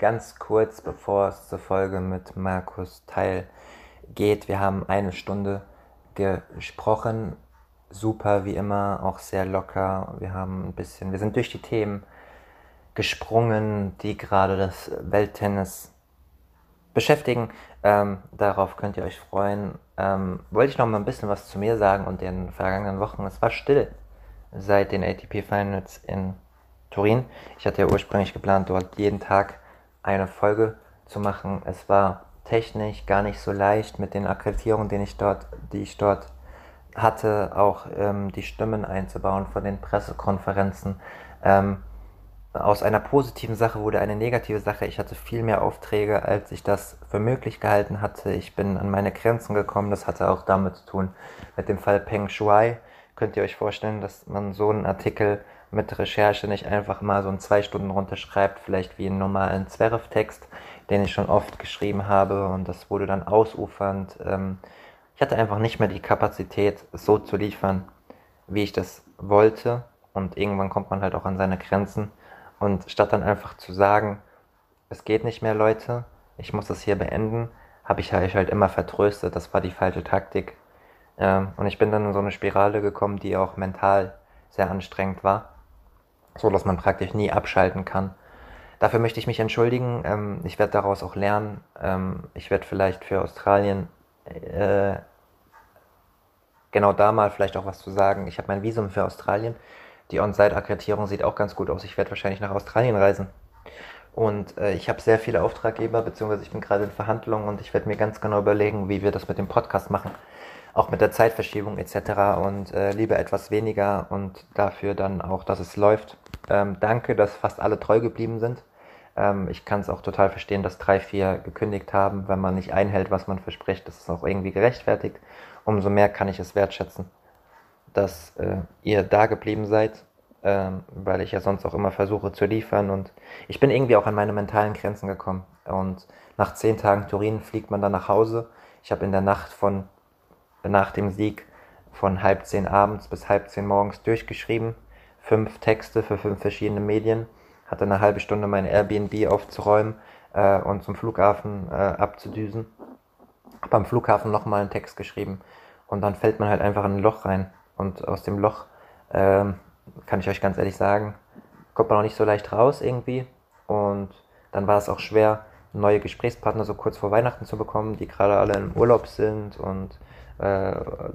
ganz kurz, bevor es zur Folge mit Markus Teil geht. Wir haben eine Stunde gesprochen. Super, wie immer, auch sehr locker. Wir haben ein bisschen, wir sind durch die Themen gesprungen, die gerade das Welttennis beschäftigen. Ähm, darauf könnt ihr euch freuen. Ähm, wollte ich noch mal ein bisschen was zu mir sagen und den vergangenen Wochen. Es war still seit den ATP Finals in Turin. Ich hatte ja ursprünglich geplant, dort jeden Tag eine Folge zu machen. Es war technisch gar nicht so leicht mit den Akkreditierungen, die ich dort, die ich dort hatte, auch ähm, die Stimmen einzubauen von den Pressekonferenzen. Ähm, aus einer positiven Sache wurde eine negative Sache. Ich hatte viel mehr Aufträge, als ich das für möglich gehalten hatte. Ich bin an meine Grenzen gekommen. Das hatte auch damit zu tun mit dem Fall Peng Shuai. Könnt ihr euch vorstellen, dass man so einen Artikel mit Recherche nicht einfach mal so in zwei Stunden runterschreibt, vielleicht wie einen normalen Zwerf-Text, den ich schon oft geschrieben habe und das wurde dann ausufernd. Ähm, ich hatte einfach nicht mehr die Kapazität, es so zu liefern, wie ich das wollte und irgendwann kommt man halt auch an seine Grenzen und statt dann einfach zu sagen, es geht nicht mehr, Leute, ich muss das hier beenden, habe ich halt immer vertröstet, das war die falsche Taktik. Ähm, und ich bin dann in so eine Spirale gekommen, die auch mental sehr anstrengend war so dass man praktisch nie abschalten kann. Dafür möchte ich mich entschuldigen. Ähm, ich werde daraus auch lernen. Ähm, ich werde vielleicht für Australien äh, genau da mal vielleicht auch was zu sagen. Ich habe mein Visum für Australien. Die On-Site-Akkreditierung sieht auch ganz gut aus. Ich werde wahrscheinlich nach Australien reisen. Und äh, ich habe sehr viele Auftraggeber, beziehungsweise ich bin gerade in Verhandlungen und ich werde mir ganz genau überlegen, wie wir das mit dem Podcast machen auch mit der Zeitverschiebung etc. und äh, lieber etwas weniger und dafür dann auch, dass es läuft. Ähm, danke, dass fast alle treu geblieben sind. Ähm, ich kann es auch total verstehen, dass drei, vier gekündigt haben, wenn man nicht einhält, was man verspricht. Das ist auch irgendwie gerechtfertigt. Umso mehr kann ich es wertschätzen, dass äh, ihr da geblieben seid, ähm, weil ich ja sonst auch immer versuche zu liefern und ich bin irgendwie auch an meine mentalen Grenzen gekommen. Und nach zehn Tagen Turin fliegt man dann nach Hause. Ich habe in der Nacht von nach dem Sieg von halb zehn abends bis halb zehn morgens durchgeschrieben. Fünf Texte für fünf verschiedene Medien. Hatte eine halbe Stunde mein Airbnb aufzuräumen äh, und zum Flughafen äh, abzudüsen. Am Flughafen nochmal einen Text geschrieben. Und dann fällt man halt einfach in ein Loch rein. Und aus dem Loch, äh, kann ich euch ganz ehrlich sagen, kommt man auch nicht so leicht raus irgendwie. Und dann war es auch schwer, neue Gesprächspartner so kurz vor Weihnachten zu bekommen, die gerade alle im Urlaub sind und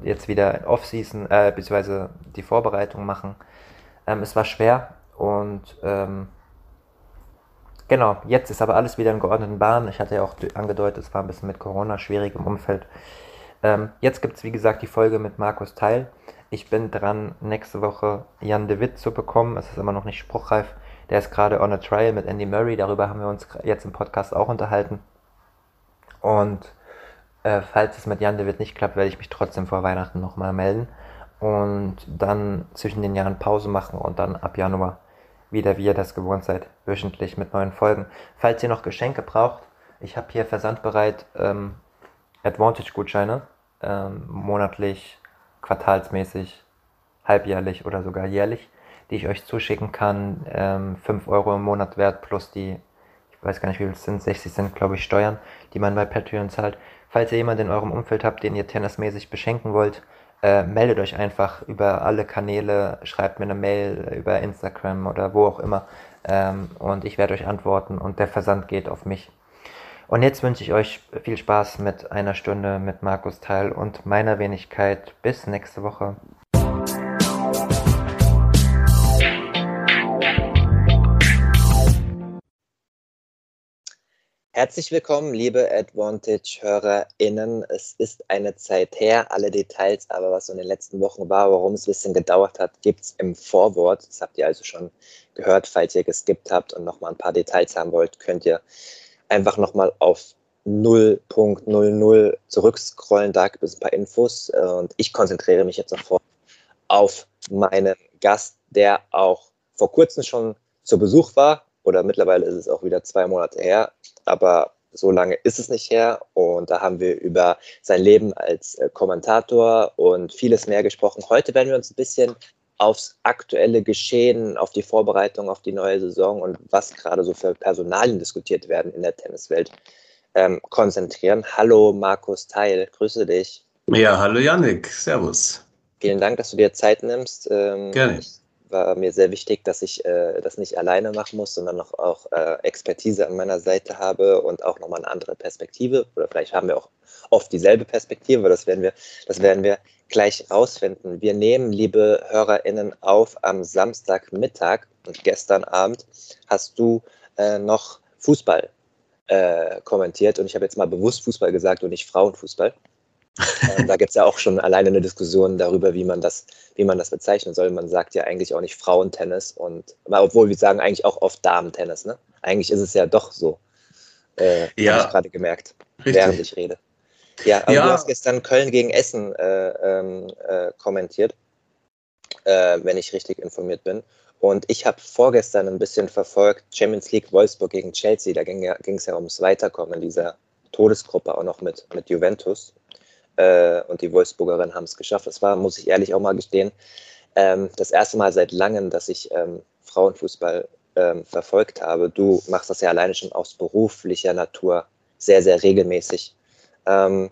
jetzt wieder Off-Season, äh, beziehungsweise die Vorbereitung machen. Ähm, es war schwer und ähm, genau, jetzt ist aber alles wieder in geordneten Bahnen. Ich hatte ja auch angedeutet, es war ein bisschen mit Corona schwierig im Umfeld. Ähm, jetzt gibt es, wie gesagt, die Folge mit Markus Teil. Ich bin dran, nächste Woche Jan de Witt zu bekommen. Es ist immer noch nicht spruchreif. Der ist gerade on a trial mit Andy Murray. Darüber haben wir uns jetzt im Podcast auch unterhalten. Und äh, falls es mit Jan Witt nicht klappt, werde ich mich trotzdem vor Weihnachten nochmal melden und dann zwischen den Jahren Pause machen und dann ab Januar wieder, wie ihr das gewohnt seid, wöchentlich mit neuen Folgen. Falls ihr noch Geschenke braucht, ich habe hier versandbereit ähm, Advantage-Gutscheine, ähm, monatlich, quartalsmäßig, halbjährlich oder sogar jährlich, die ich euch zuschicken kann. Ähm, 5 Euro im Monat wert plus die, ich weiß gar nicht wie viel es sind, 60 sind glaube ich Steuern, die man bei Patreon zahlt. Falls ihr jemanden in eurem Umfeld habt, den ihr tennismäßig beschenken wollt, äh, meldet euch einfach über alle Kanäle, schreibt mir eine Mail über Instagram oder wo auch immer ähm, und ich werde euch antworten und der Versand geht auf mich. Und jetzt wünsche ich euch viel Spaß mit einer Stunde mit Markus Teil und meiner Wenigkeit. Bis nächste Woche. Herzlich willkommen, liebe Advantage-HörerInnen. Es ist eine Zeit her, alle Details, aber was so in den letzten Wochen war, warum es ein bisschen gedauert hat, gibt es im Vorwort. Das habt ihr also schon gehört. Falls ihr geskippt habt und nochmal ein paar Details haben wollt, könnt ihr einfach nochmal auf 0.00 zurückscrollen. Da gibt es ein paar Infos und ich konzentriere mich jetzt sofort auf meinen Gast, der auch vor kurzem schon zu Besuch war oder mittlerweile ist es auch wieder zwei Monate her, aber so lange ist es nicht her und da haben wir über sein Leben als äh, Kommentator und vieles mehr gesprochen. Heute werden wir uns ein bisschen aufs aktuelle Geschehen, auf die Vorbereitung auf die neue Saison und was gerade so für Personalien diskutiert werden in der Tenniswelt ähm, konzentrieren. Hallo Markus Teil, grüße dich. Ja, hallo Yannick, servus. Vielen Dank, dass du dir Zeit nimmst. Ähm, Gerne. Ich war mir sehr wichtig, dass ich äh, das nicht alleine machen muss, sondern noch auch äh, Expertise an meiner Seite habe und auch nochmal eine andere Perspektive. Oder vielleicht haben wir auch oft dieselbe Perspektive, aber das werden wir, das werden wir gleich rausfinden. Wir nehmen, liebe HörerInnen, auf am Samstagmittag und gestern Abend hast du äh, noch Fußball äh, kommentiert und ich habe jetzt mal bewusst Fußball gesagt und nicht Frauenfußball. Ähm, da gibt es ja auch schon alleine eine Diskussion darüber, wie man das, wie man das bezeichnen soll. Man sagt ja eigentlich auch nicht Frauentennis und obwohl wir sagen eigentlich auch oft Damentennis, ne? Eigentlich ist es ja doch so. Äh, ja. Habe ich gerade gemerkt, Richtig. während ich rede. Ja, aber ja. du hast gestern Köln gegen Essen äh, ähm, äh, kommentiert, äh, wenn ich richtig informiert bin. Und ich habe vorgestern ein bisschen verfolgt, Champions League Wolfsburg gegen Chelsea. Da ging es ja, ja ums Weiterkommen in dieser Todesgruppe, auch noch mit, mit Juventus. Äh, und die Wolfsburgerinnen haben es geschafft. Das war, muss ich ehrlich auch mal gestehen, ähm, das erste Mal seit langem, dass ich ähm, Frauenfußball ähm, verfolgt habe. Du machst das ja alleine schon aus beruflicher Natur sehr, sehr regelmäßig. Ähm,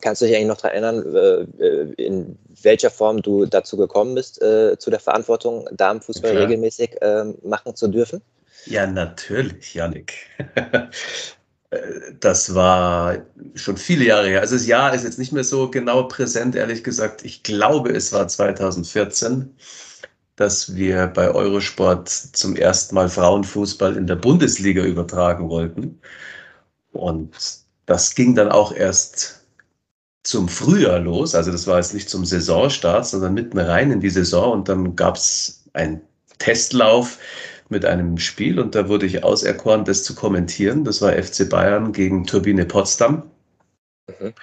kannst du dich eigentlich noch daran erinnern, äh, äh, in welcher Form du dazu gekommen bist, äh, zu der Verantwortung, Damenfußball regelmäßig ähm, machen zu dürfen? Ja, natürlich, Janik. Das war schon viele Jahre her. Also das Jahr ist jetzt nicht mehr so genau präsent, ehrlich gesagt. Ich glaube, es war 2014, dass wir bei Eurosport zum ersten Mal Frauenfußball in der Bundesliga übertragen wollten. Und das ging dann auch erst zum Frühjahr los. Also das war jetzt nicht zum Saisonstart, sondern mitten rein in die Saison. Und dann gab es einen Testlauf mit einem Spiel und da wurde ich auserkoren, das zu kommentieren. Das war FC Bayern gegen Turbine Potsdam. Mhm.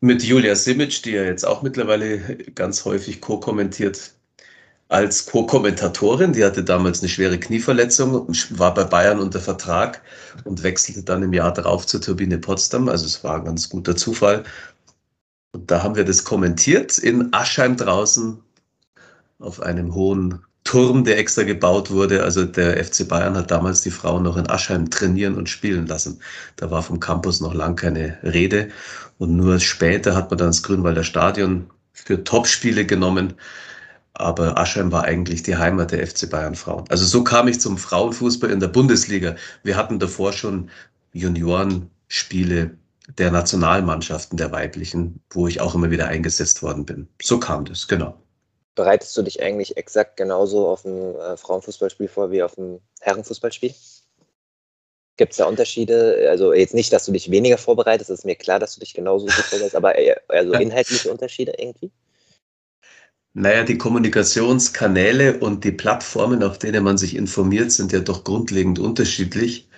Mit Julia Simic, die ja jetzt auch mittlerweile ganz häufig co-kommentiert als Co-Kommentatorin. Die hatte damals eine schwere Knieverletzung, war bei Bayern unter Vertrag und wechselte dann im Jahr darauf zur Turbine Potsdam. Also es war ein ganz guter Zufall. Und da haben wir das kommentiert in Aschheim draußen auf einem hohen Turm, der extra gebaut wurde. Also der FC Bayern hat damals die Frauen noch in Aschheim trainieren und spielen lassen. Da war vom Campus noch lang keine Rede. Und nur später hat man dann das Grünwalder Stadion für Topspiele genommen aber Aschheim war eigentlich die Heimat der FC Bayern Frauen. Also so kam ich zum Frauenfußball in der Bundesliga. Wir hatten davor schon Juniorenspiele der Nationalmannschaften der weiblichen, wo ich auch immer wieder eingesetzt worden bin. So kam das, genau. Bereitest du dich eigentlich exakt genauso auf ein äh, Frauenfußballspiel vor wie auf ein Herrenfußballspiel? Gibt es da Unterschiede? Also jetzt nicht, dass du dich weniger vorbereitest, es ist mir klar, dass du dich genauso vorbereitest, aber also inhaltliche Unterschiede irgendwie? Naja, die Kommunikationskanäle und die Plattformen, auf denen man sich informiert, sind ja doch grundlegend unterschiedlich.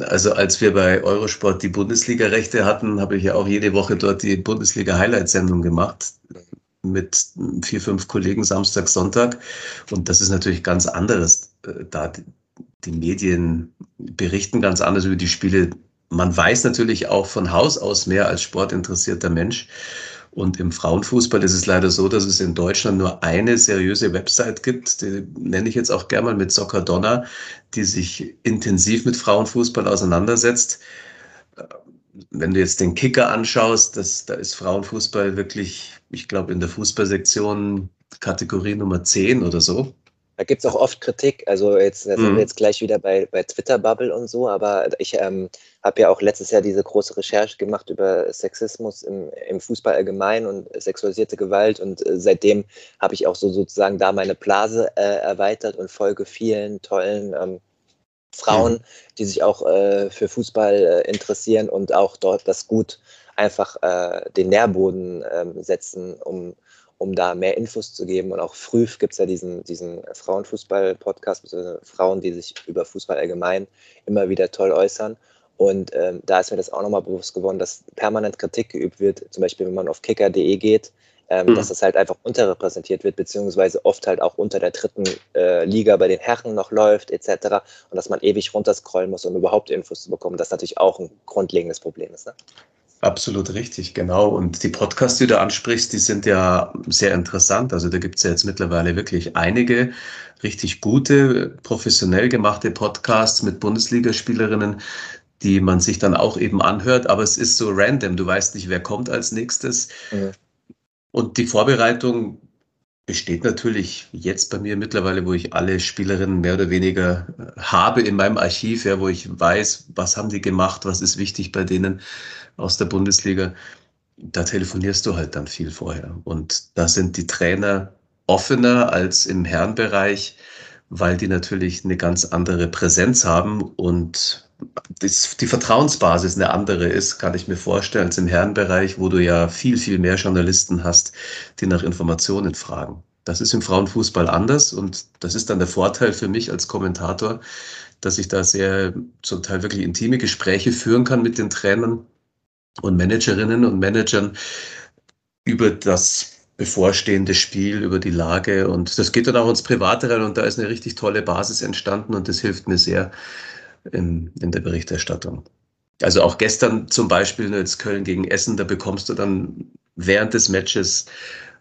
Also als wir bei Eurosport die Bundesliga-Rechte hatten, habe ich ja auch jede Woche dort die Bundesliga-Highlight-Sendung gemacht mit vier, fünf Kollegen Samstag, Sonntag. Und das ist natürlich ganz anderes. Äh, da die Medien berichten ganz anders über die Spiele. Man weiß natürlich auch von Haus aus mehr als sportinteressierter Mensch. Und im Frauenfußball ist es leider so, dass es in Deutschland nur eine seriöse Website gibt, die nenne ich jetzt auch gerne mal mit Soccer Donna, die sich intensiv mit Frauenfußball auseinandersetzt. Wenn du jetzt den Kicker anschaust, das, da ist Frauenfußball wirklich, ich glaube, in der Fußballsektion Kategorie Nummer 10 oder so. Da gibt es auch oft Kritik. Also jetzt da sind wir mhm. jetzt gleich wieder bei, bei Twitter-Bubble und so, aber ich ähm, habe ja auch letztes Jahr diese große Recherche gemacht über Sexismus im, im Fußball allgemein und sexualisierte Gewalt und äh, seitdem habe ich auch so sozusagen da meine Blase äh, erweitert und folge vielen tollen ähm, Frauen, mhm. die sich auch äh, für Fußball äh, interessieren und auch dort das gut einfach äh, den Nährboden ähm, setzen, um um da mehr Infos zu geben. Und auch früh gibt es ja diesen, diesen Frauenfußball-Podcast, Frauen, die sich über Fußball allgemein immer wieder toll äußern. Und ähm, da ist mir das auch nochmal bewusst geworden, dass permanent Kritik geübt wird, zum Beispiel wenn man auf kicker.de geht, ähm, mhm. dass das halt einfach unterrepräsentiert wird, beziehungsweise oft halt auch unter der dritten äh, Liga bei den Herren noch läuft, etc. Und dass man ewig runterscrollen muss, um überhaupt Infos zu bekommen. Das natürlich auch ein grundlegendes Problem ist. Ne? Absolut richtig, genau. Und die Podcasts, die du ansprichst, die sind ja sehr interessant. Also da gibt es ja jetzt mittlerweile wirklich einige richtig gute, professionell gemachte Podcasts mit Bundesligaspielerinnen, die man sich dann auch eben anhört. Aber es ist so random. Du weißt nicht, wer kommt als nächstes. Mhm. Und die Vorbereitung besteht natürlich jetzt bei mir mittlerweile, wo ich alle Spielerinnen mehr oder weniger äh, habe in meinem Archiv, ja, wo ich weiß, was haben die gemacht, was ist wichtig bei denen aus der Bundesliga. Da telefonierst du halt dann viel vorher. Und da sind die Trainer offener als im Herrenbereich, weil die natürlich eine ganz andere Präsenz haben und die Vertrauensbasis eine andere ist, kann ich mir vorstellen, als im Herrenbereich, wo du ja viel, viel mehr Journalisten hast, die nach Informationen fragen. Das ist im Frauenfußball anders und das ist dann der Vorteil für mich als Kommentator, dass ich da sehr zum Teil wirklich intime Gespräche führen kann mit den Trainern und Managerinnen und Managern über das bevorstehende Spiel, über die Lage und das geht dann auch ins Private rein und da ist eine richtig tolle Basis entstanden und das hilft mir sehr, in, in der Berichterstattung. Also auch gestern zum Beispiel jetzt Köln gegen Essen, da bekommst du dann während des Matches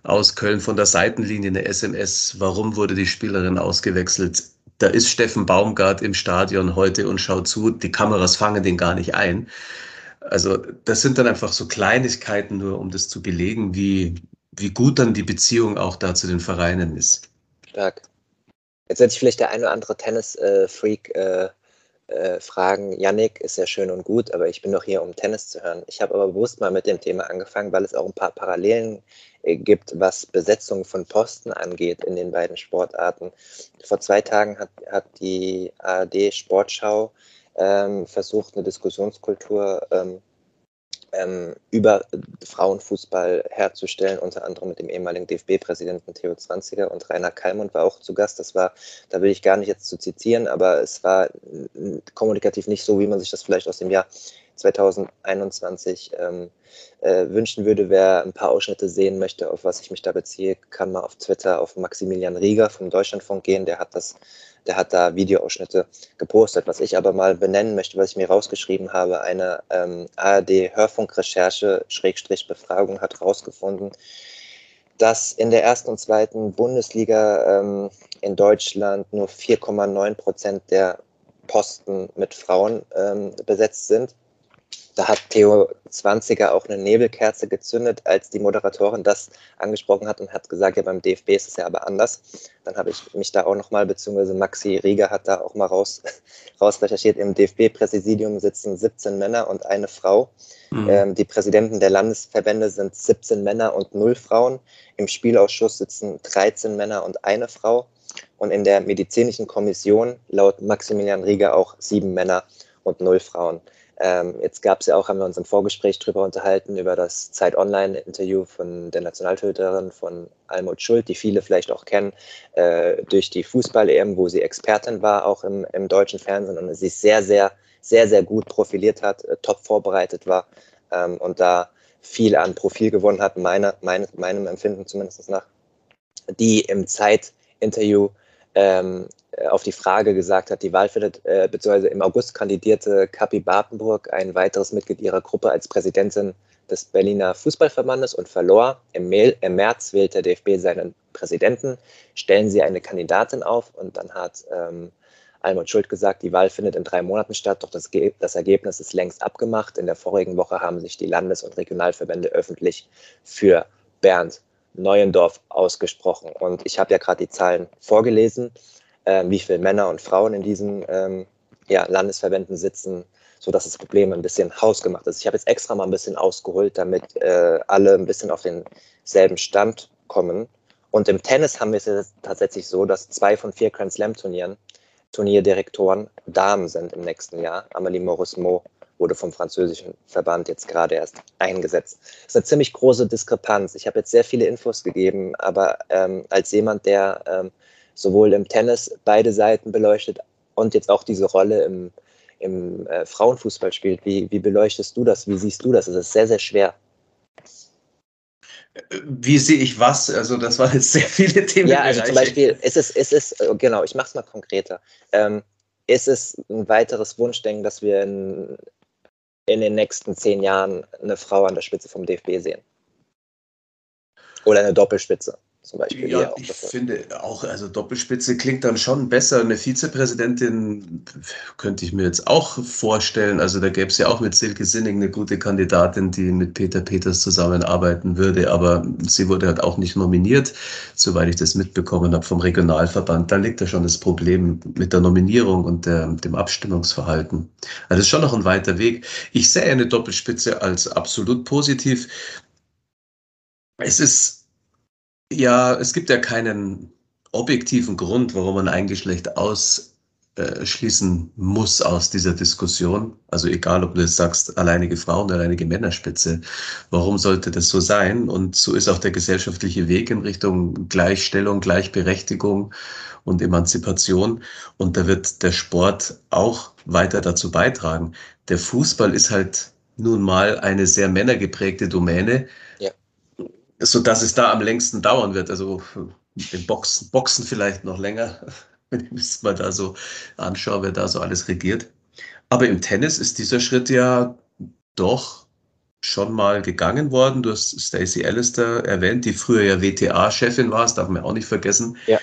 aus Köln von der Seitenlinie eine SMS, warum wurde die Spielerin ausgewechselt. Da ist Steffen Baumgart im Stadion heute und schaut zu, die Kameras fangen den gar nicht ein. Also das sind dann einfach so Kleinigkeiten nur, um das zu belegen, wie, wie gut dann die Beziehung auch da zu den Vereinen ist. Stark. Jetzt hätte ich vielleicht der eine oder andere Tennis-Freak äh, äh, fragen, Yannick ist ja schön und gut, aber ich bin doch hier, um Tennis zu hören. Ich habe aber bewusst mal mit dem Thema angefangen, weil es auch ein paar Parallelen äh, gibt, was Besetzung von Posten angeht in den beiden Sportarten. Vor zwei Tagen hat, hat die ARD Sportschau versucht, eine Diskussionskultur ähm, ähm, über Frauenfußball herzustellen, unter anderem mit dem ehemaligen DFB-Präsidenten Theo Zwanziger und Rainer Kallmund war auch zu Gast. Das war, da will ich gar nicht jetzt zu zitieren, aber es war kommunikativ nicht so, wie man sich das vielleicht aus dem Jahr 2021 ähm, äh, wünschen würde. Wer ein paar Ausschnitte sehen möchte, auf was ich mich da beziehe, kann mal auf Twitter auf Maximilian Rieger vom Deutschlandfunk gehen. Der hat das der hat da Videoausschnitte gepostet. Was ich aber mal benennen möchte, was ich mir rausgeschrieben habe, eine ähm, ARD-Hörfunkrecherche, Schrägstrich Befragung hat herausgefunden, dass in der ersten und zweiten Bundesliga ähm, in Deutschland nur 4,9 Prozent der Posten mit Frauen ähm, besetzt sind. Da hat Theo Zwanziger auch eine Nebelkerze gezündet, als die Moderatorin das angesprochen hat und hat gesagt, ja, beim DFB ist es ja aber anders. Dann habe ich mich da auch nochmal, beziehungsweise Maxi Rieger hat da auch mal raus, raus recherchiert. Im DFB-Präsidium sitzen 17 Männer und eine Frau. Mhm. Ähm, die Präsidenten der Landesverbände sind 17 Männer und 0 Frauen. Im Spielausschuss sitzen 13 Männer und eine Frau. Und in der medizinischen Kommission laut Maximilian Rieger auch sieben Männer und null Frauen. Ähm, jetzt gab es ja auch, haben wir uns im Vorgespräch darüber unterhalten, über das Zeit Online-Interview von der Nationaltöterin von Almut Schuld, die viele vielleicht auch kennen, äh, durch die Fußball-EM, wo sie Expertin war, auch im, im deutschen Fernsehen und sich sehr, sehr, sehr, sehr gut profiliert hat, äh, top vorbereitet war ähm, und da viel an Profil gewonnen hat, meine, meine, meinem Empfinden zumindest nach, die im Zeit-Interview ähm, äh, auf die Frage gesagt hat, die Wahl findet, äh, beziehungsweise im August kandidierte Kapi Bartenburg, ein weiteres Mitglied ihrer Gruppe, als Präsidentin des Berliner Fußballverbandes und verlor. Im, Im März wählte der DFB seinen Präsidenten. Stellen Sie eine Kandidatin auf und dann hat ähm, Almut Schuld gesagt, die Wahl findet in drei Monaten statt, doch das, das Ergebnis ist längst abgemacht. In der vorigen Woche haben sich die Landes- und Regionalverbände öffentlich für Bernd Neuendorf ausgesprochen. Und ich habe ja gerade die Zahlen vorgelesen äh, wie viele Männer und Frauen in diesen ähm, ja, Landesverbänden sitzen, sodass das Problem ein bisschen hausgemacht ist. Ich habe jetzt extra mal ein bisschen ausgeholt, damit äh, alle ein bisschen auf denselben Stand kommen. Und im Tennis haben wir es jetzt tatsächlich so, dass zwei von vier Grand Slam Turnieren Turnierdirektoren Damen sind im nächsten Jahr. Amelie Morismo wurde vom französischen Verband jetzt gerade erst eingesetzt. Das ist eine ziemlich große Diskrepanz. Ich habe jetzt sehr viele Infos gegeben, aber ähm, als jemand, der ähm, sowohl im Tennis beide Seiten beleuchtet und jetzt auch diese Rolle im, im äh, Frauenfußball spielt. Wie, wie beleuchtest du das? Wie siehst du das? Es ist sehr, sehr schwer. Wie sehe ich was? Also das waren jetzt sehr viele Themen. Ja, also zum Beispiel, ist es, ist es, äh, genau, ich mache es mal konkreter. Ähm, ist es ein weiteres Wunschdenken, dass wir in, in den nächsten zehn Jahren eine Frau an der Spitze vom DFB sehen? Oder eine Doppelspitze? Zum Beispiel. Ja, ich finde auch, also Doppelspitze klingt dann schon besser. Eine Vizepräsidentin könnte ich mir jetzt auch vorstellen. Also da gäbe es ja auch mit Silke Sinning eine gute Kandidatin, die mit Peter Peters zusammenarbeiten würde, aber sie wurde halt auch nicht nominiert, soweit ich das mitbekommen habe vom Regionalverband. Da liegt ja schon das Problem mit der Nominierung und der, dem Abstimmungsverhalten. Also das ist schon noch ein weiter Weg. Ich sehe eine Doppelspitze als absolut positiv. Es ist ja, es gibt ja keinen objektiven Grund, warum man ein Geschlecht ausschließen muss aus dieser Diskussion. Also egal, ob du jetzt sagst, alleinige Frauen, alleinige Männerspitze. Warum sollte das so sein? Und so ist auch der gesellschaftliche Weg in Richtung Gleichstellung, Gleichberechtigung und Emanzipation. Und da wird der Sport auch weiter dazu beitragen. Der Fußball ist halt nun mal eine sehr männergeprägte Domäne so dass es da am längsten dauern wird. Also im Boxen, Boxen vielleicht noch länger, wenn ich es mal da so anschaue, wer da so alles regiert. Aber im Tennis ist dieser Schritt ja doch schon mal gegangen worden. Du hast Stacey Alistair erwähnt, die früher ja WTA-Chefin war, das darf man auch nicht vergessen. Ja.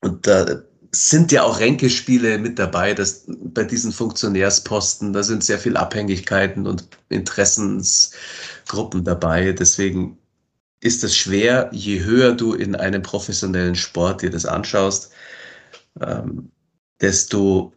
Und da sind ja auch Ränkespiele mit dabei, dass bei diesen Funktionärsposten, da sind sehr viele Abhängigkeiten und Interessensgruppen dabei. Deswegen ist es schwer, je höher du in einem professionellen Sport dir das anschaust, ähm, desto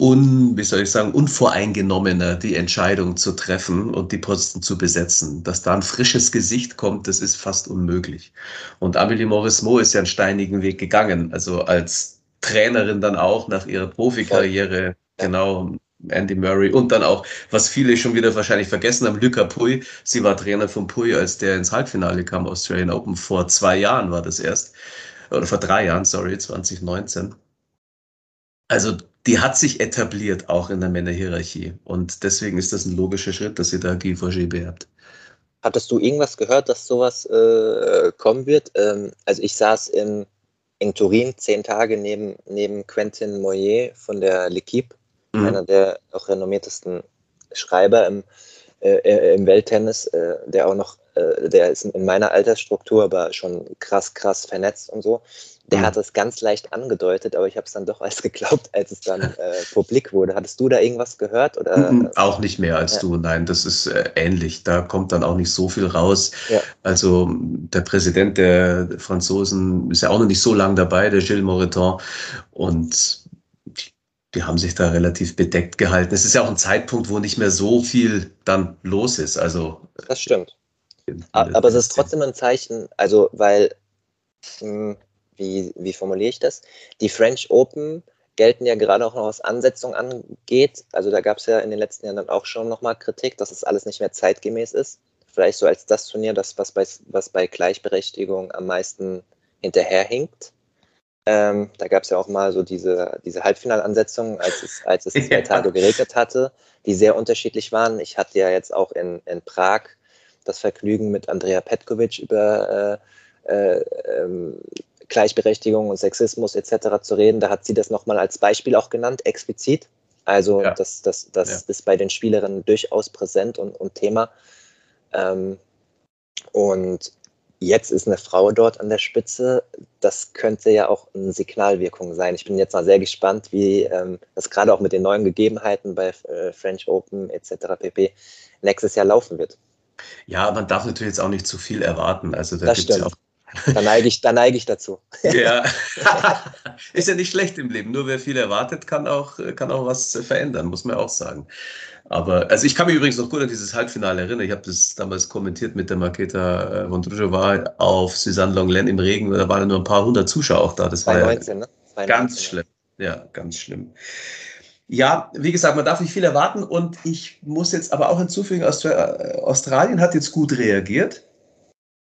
un, wie soll ich sagen, unvoreingenommener die Entscheidung zu treffen und die Posten zu besetzen. Dass da ein frisches Gesicht kommt, das ist fast unmöglich. Und Amelie Morismo ist ja einen steinigen Weg gegangen, also als Trainerin dann auch nach ihrer Profikarriere, genau, Andy Murray und dann auch, was viele schon wieder wahrscheinlich vergessen haben, Luca Pui. Sie war Trainer von Pui, als der ins Halbfinale kam, Australian Open. Vor zwei Jahren war das erst. Oder vor drei Jahren, sorry, 2019. Also die hat sich etabliert, auch in der Männerhierarchie. Und deswegen ist das ein logischer Schritt, dass sie da Forger beerbt. Hattest du irgendwas gehört, dass sowas äh, kommen wird? Ähm, also ich saß in in Turin zehn Tage neben, neben Quentin Moyer von der L'Equipe, mhm. einer der auch renommiertesten Schreiber im, äh, äh, im Welttennis, äh, der auch noch, äh, der ist in meiner Altersstruktur, aber schon krass, krass vernetzt und so. Der mhm. hat es ganz leicht angedeutet, aber ich habe es dann doch als geglaubt, als es dann äh, publik wurde. Hattest du da irgendwas gehört? Oder? Mhm, auch nicht mehr als ja. du, nein, das ist äh, ähnlich. Da kommt dann auch nicht so viel raus. Ja. Also der Präsident der Franzosen ist ja auch noch nicht so lange dabei, der Gilles Moreton. Und die haben sich da relativ bedeckt gehalten. Es ist ja auch ein Zeitpunkt, wo nicht mehr so viel dann los ist. Also das stimmt. Aber es ist trotzdem ein Zeichen, also weil mh, hm, wie, wie formuliere ich das? Die French Open gelten ja gerade auch noch, was Ansetzung angeht. Also da gab es ja in den letzten Jahren dann auch schon nochmal Kritik, dass es das alles nicht mehr zeitgemäß ist. Vielleicht so als das Turnier, das, was bei, was bei Gleichberechtigung am meisten hinterherhinkt. Ähm, da gab es ja auch mal so diese, diese Halbfinalansetzungen, als es, als es zwei Tage geregnet hatte, die sehr unterschiedlich waren. Ich hatte ja jetzt auch in, in Prag das Vergnügen, mit Andrea Petkovic über äh, äh, ähm, Gleichberechtigung und Sexismus etc. zu reden. Da hat sie das nochmal als Beispiel auch genannt, explizit. Also ja. das, das, das ja. ist bei den Spielerinnen durchaus präsent und, und Thema. Ähm, und jetzt ist eine Frau dort an der Spitze. Das könnte ja auch eine Signalwirkung sein. Ich bin jetzt mal sehr gespannt, wie ähm, das gerade auch mit den neuen Gegebenheiten bei äh, French Open etc. pp. nächstes Jahr laufen wird. Ja, man darf natürlich jetzt auch nicht zu viel erwarten. Also da gibt es ja auch da neige ich, da neige ich dazu. Ja, ist ja nicht schlecht im Leben. Nur wer viel erwartet, kann auch, kann auch was verändern, muss man auch sagen. Aber, also ich kann mich übrigens noch gut an dieses Halbfinale erinnern. Ich habe das damals kommentiert mit der Maketa Vondrushova auf Susanne Longlen im Regen. Da waren nur ein paar hundert Zuschauer auch da. Das 2019, war ja ne? 2019, ganz schlimm. Ja, ganz schlimm. Ja, wie gesagt, man darf nicht viel erwarten und ich muss jetzt aber auch hinzufügen, Australien hat jetzt gut reagiert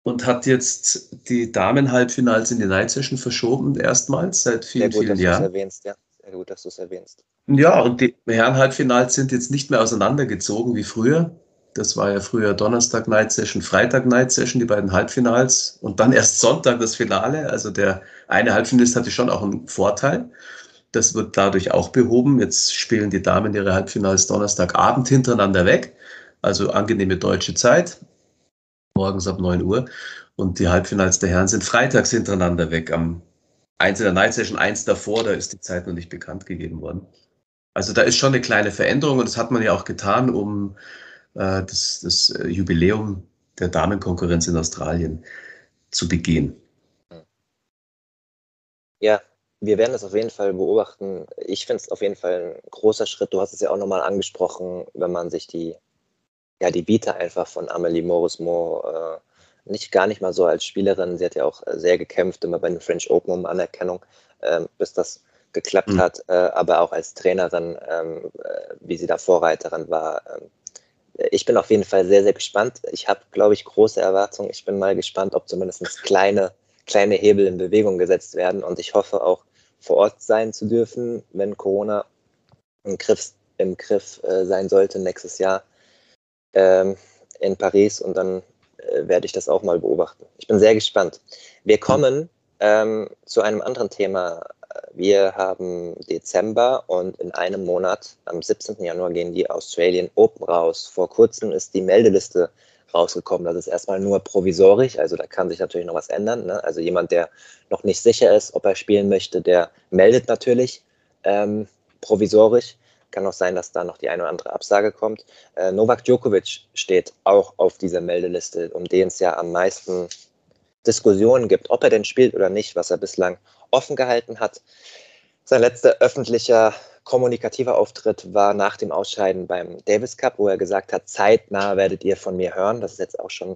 und hat jetzt die Damen-Halbfinals in die Night Session verschoben, erstmals seit vielen, gut, vielen Jahren. Erwähnst, ja. Sehr gut, dass du es erwähnst. Ja, und die Herren-Halbfinals sind jetzt nicht mehr auseinandergezogen wie früher. Das war ja früher Donnerstag Night Session, Freitag Night Session, die beiden Halbfinals und dann erst Sonntag das Finale. Also der eine Halbfinalist hatte schon auch einen Vorteil. Das wird dadurch auch behoben. Jetzt spielen die Damen ihre Halbfinals Donnerstagabend hintereinander weg. Also angenehme deutsche Zeit. Morgens ab 9 Uhr. Und die Halbfinals der Herren sind freitags hintereinander weg. Am eins in der Night Session, eins davor, da ist die Zeit noch nicht bekannt gegeben worden. Also da ist schon eine kleine Veränderung und das hat man ja auch getan, um äh, das, das äh, Jubiläum der Damenkonkurrenz in Australien zu begehen. Ja, wir werden das auf jeden Fall beobachten. Ich finde es auf jeden Fall ein großer Schritt. Du hast es ja auch nochmal angesprochen, wenn man sich die, ja, die Vita einfach von Amelie Morismo äh, nicht gar nicht mal so als Spielerin. Sie hat ja auch sehr gekämpft, immer bei den French Open um Anerkennung, äh, bis das geklappt mhm. hat, äh, aber auch als Trainerin, ähm, äh, wie sie da Vorreiterin war. Ähm, ich bin auf jeden Fall sehr, sehr gespannt. Ich habe, glaube ich, große Erwartungen. Ich bin mal gespannt, ob zumindest kleine, kleine Hebel in Bewegung gesetzt werden. Und ich hoffe auch vor Ort sein zu dürfen, wenn Corona im Griff, im Griff äh, sein sollte nächstes Jahr ähm, in Paris. Und dann äh, werde ich das auch mal beobachten. Ich bin sehr gespannt. Wir kommen ähm, zu einem anderen Thema. Wir haben Dezember und in einem Monat, am 17. Januar, gehen die Australian Open raus. Vor kurzem ist die Meldeliste rausgekommen. Das ist erstmal nur provisorisch, also da kann sich natürlich noch was ändern. Ne? Also jemand, der noch nicht sicher ist, ob er spielen möchte, der meldet natürlich ähm, provisorisch. Kann auch sein, dass da noch die eine oder andere Absage kommt. Äh, Novak Djokovic steht auch auf dieser Meldeliste, um den es ja am meisten Diskussionen gibt, ob er denn spielt oder nicht, was er bislang offen gehalten hat. Sein letzter öffentlicher kommunikativer Auftritt war nach dem Ausscheiden beim Davis Cup, wo er gesagt hat, zeitnah werdet ihr von mir hören. Das ist jetzt auch schon,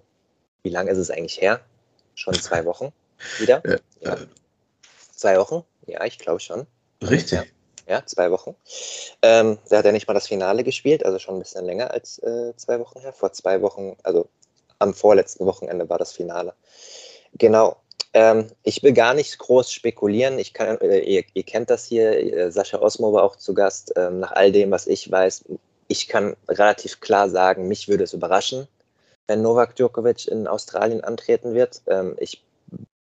wie lange ist es eigentlich her? Schon zwei Wochen wieder? Ja. ja. Zwei Wochen? Ja, ich glaube schon. Richtig. Ja ja, zwei Wochen. Ähm, da hat er nicht mal das Finale gespielt, also schon ein bisschen länger als äh, zwei Wochen her. Vor zwei Wochen, also am vorletzten Wochenende war das Finale. Genau. Ähm, ich will gar nicht groß spekulieren. Ich kann, äh, ihr, ihr, kennt das hier. Äh, Sascha Osmo war auch zu Gast. Ähm, nach all dem, was ich weiß, ich kann relativ klar sagen, mich würde es überraschen, wenn Novak Djokovic in Australien antreten wird. Ähm, ich